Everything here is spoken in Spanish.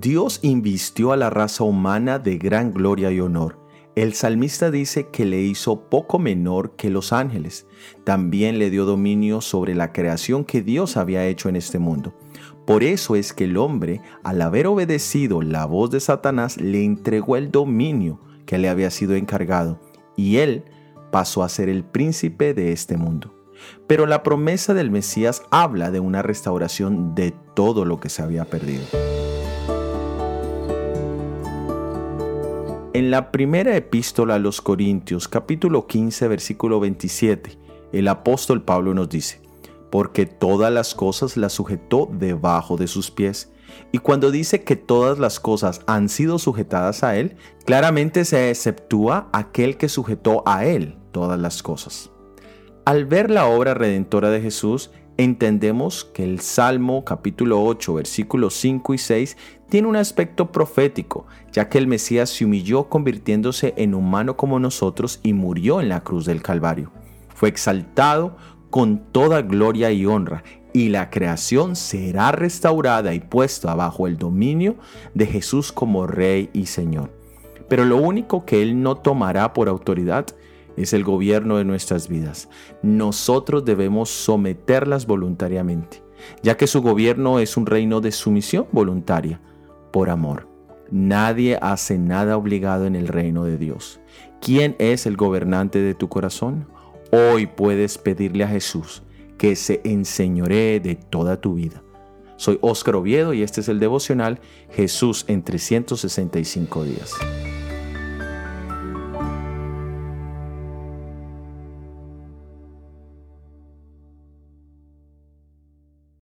Dios invistió a la raza humana de gran gloria y honor. El salmista dice que le hizo poco menor que los ángeles. También le dio dominio sobre la creación que Dios había hecho en este mundo. Por eso es que el hombre, al haber obedecido la voz de Satanás, le entregó el dominio que le había sido encargado, y él pasó a ser el príncipe de este mundo. Pero la promesa del Mesías habla de una restauración de todo lo que se había perdido. En la primera epístola a los Corintios, capítulo 15, versículo 27, el apóstol Pablo nos dice, porque todas las cosas las sujetó debajo de sus pies. Y cuando dice que todas las cosas han sido sujetadas a Él, claramente se exceptúa aquel que sujetó a Él todas las cosas. Al ver la obra redentora de Jesús, entendemos que el Salmo capítulo 8 versículos 5 y 6 tiene un aspecto profético, ya que el Mesías se humilló convirtiéndose en humano como nosotros y murió en la cruz del Calvario. Fue exaltado con toda gloria y honra, y la creación será restaurada y puesta bajo el dominio de Jesús como Rey y Señor. Pero lo único que Él no tomará por autoridad es el gobierno de nuestras vidas. Nosotros debemos someterlas voluntariamente, ya que su gobierno es un reino de sumisión voluntaria, por amor. Nadie hace nada obligado en el reino de Dios. ¿Quién es el gobernante de tu corazón? Hoy puedes pedirle a Jesús que se enseñoree de toda tu vida. Soy Óscar Oviedo y este es el devocional Jesús en 365 días.